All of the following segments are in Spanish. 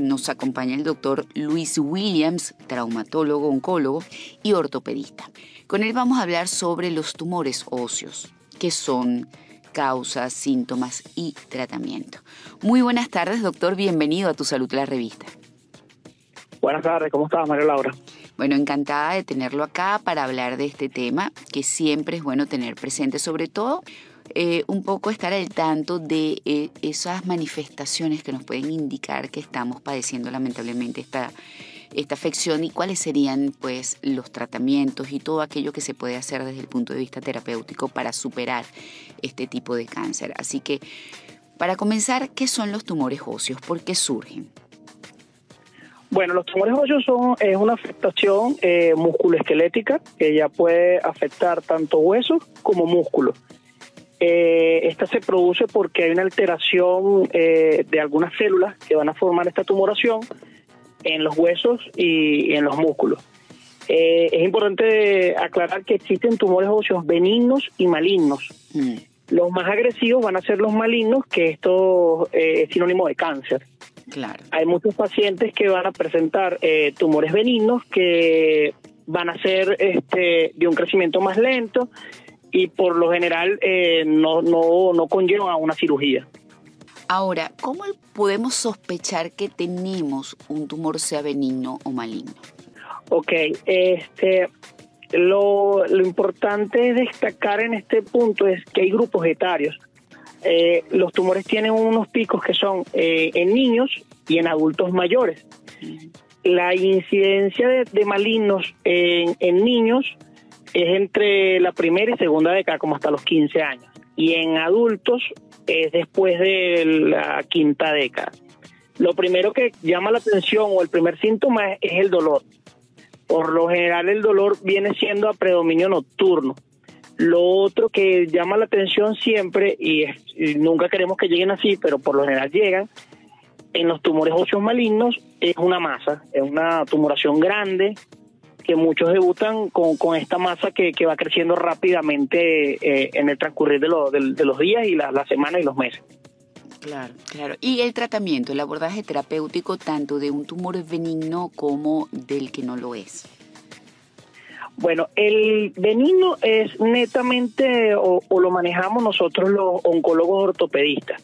Nos acompaña el doctor Luis Williams, traumatólogo, oncólogo y ortopedista. Con él vamos a hablar sobre los tumores óseos, qué son, causas, síntomas y tratamiento. Muy buenas tardes, doctor. Bienvenido a Tu Salud, la revista. Buenas tardes, ¿cómo estás, María Laura? Bueno, encantada de tenerlo acá para hablar de este tema que siempre es bueno tener presente, sobre todo eh, un poco estar al tanto de eh, esas manifestaciones que nos pueden indicar que estamos padeciendo lamentablemente esta, esta afección y cuáles serían pues los tratamientos y todo aquello que se puede hacer desde el punto de vista terapéutico para superar este tipo de cáncer. Así que para comenzar, ¿qué son los tumores óseos? ¿Por qué surgen? Bueno, los tumores óseos son es una afectación eh, musculoesquelética que ya puede afectar tanto huesos como músculos. Eh, esta se produce porque hay una alteración eh, de algunas células que van a formar esta tumoración en los huesos y, en los músculos. Eh, es importante aclarar que existen tumores óseos benignos y malignos. Mm. Los más agresivos van a ser los malignos, que esto es sinónimo de cáncer. Claro. Hay muchos pacientes que van a presentar tumores benignos que van a ser este, de un crecimiento más lento y por lo general eh, no, no, no conllevan a una cirugía. Ahora, ¿cómo podemos sospechar que tenemos un tumor sea benigno o maligno? Ok, este, lo, lo importante es destacar en este punto es que hay grupos etarios. Eh, los tumores tienen unos picos que son eh, en niños y en adultos mayores. La incidencia de, de malignos en, en niños es entre la primera y segunda década, como hasta los 15 años. Y en adultos es después de la quinta década. Lo primero que llama la atención o el primer síntoma es, el dolor. Por lo general el dolor viene siendo a predominio nocturno. Lo otro que llama la atención siempre, y, y, nunca queremos que lleguen así, pero por lo general llegan, en los tumores óseos malignos es una masa, es una tumoración grande, que muchos debutan con, con esta masa que, que, va creciendo rápidamente eh, en el transcurrir de, de, los días y las semanas y los meses. Claro, claro. Y el tratamiento, el abordaje terapéutico tanto de un tumor benigno como del que no lo es. Bueno, el benigno es netamente o, lo manejamos nosotros los oncólogos ortopedistas.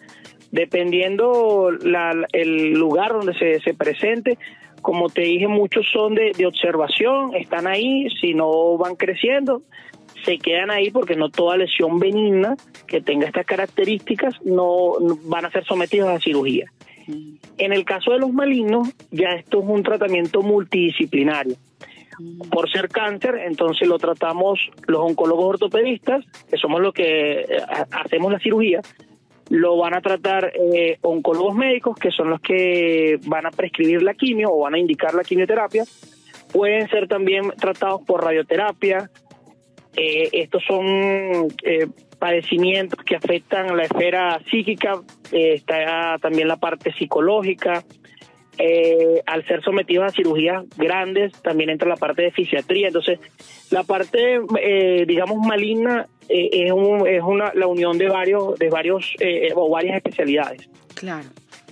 Dependiendo la, el lugar donde se, se presente, como te dije, muchos son de, observación, están ahí, si no van creciendo, se quedan ahí porque no toda lesión benigna que tenga estas características no, van a ser sometidos a cirugía. Mm. En el caso de los malignos, ya esto es un tratamiento multidisciplinario. Mm. Por ser cáncer, entonces lo tratamos los oncólogos ortopedistas, que somos los que eh, hacemos la cirugía, lo van a tratar eh, oncólogos médicos, que son los que van a prescribir la quimio o van a indicar la quimioterapia. Pueden ser también tratados por radioterapia. Eh, estos son eh, padecimientos que afectan la esfera psíquica, está también la parte psicológica. al ser sometidos a cirugías grandes, también entra la parte de fisiatría. Entonces, la parte, digamos, maligna eh, es, es una, la unión de varios, de varios eh, o varias especialidades. Claro,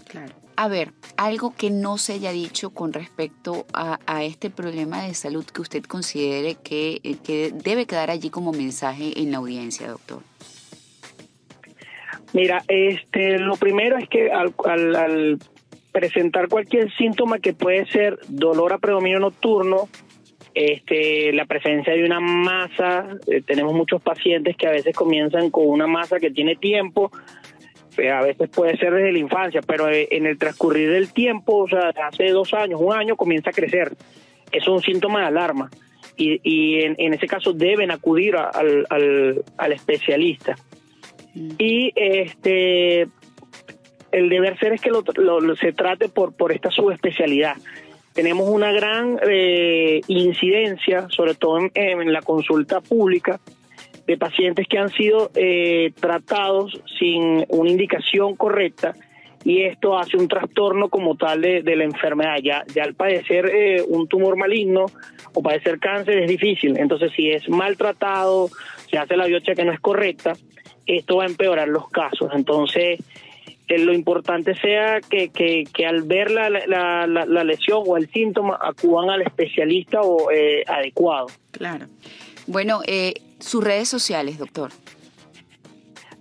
claro. A ver, algo que no se haya dicho con respecto a, a este problema de salud que usted considere que, eh, que, debe quedar allí como mensaje en la audiencia, doctor. Mira, este, lo primero es que al, al, al presentar cualquier síntoma que puede ser dolor a predominio nocturno, este, la presencia de una masa, eh, tenemos muchos pacientes que a veces comienzan con una masa que tiene tiempo, eh, a veces puede ser desde la infancia, pero eh, en el transcurrir del tiempo, o sea, hace dos años, un año, comienza a crecer. Eso es un síntoma de alarma y, y en, en, ese caso deben acudir al, al, al, especialista. Mm. Y este el deber ser es que lo, lo, se trate por, por esta subespecialidad tenemos una gran eh, incidencia, sobre todo en, la consulta pública, de pacientes que han sido eh, tratados sin una indicación correcta y esto hace un trastorno como tal de, la enfermedad. Ya, ya al padecer eh, un tumor maligno o padecer cáncer es difícil, entonces si es maltratado, se hace la biopsia que no es correcta, esto va a empeorar los casos. Entonces, eh, lo importante sea que, que, al ver la, la, la, lesión o el síntoma acudan al especialista o eh, adecuado. Claro. Bueno, eh, sus redes sociales, doctor.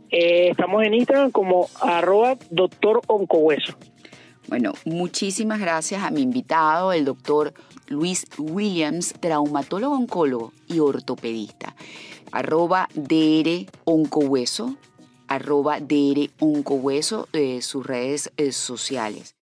estamos en Instagram como arroba doctor oncohueso. Bueno, muchísimas gracias a mi invitado, el doctor Luis Williams, traumatólogo oncólogo y ortopedista. Arroba DR Oncohueso, arroba DR Oncohueso, de sus redes eh, sociales.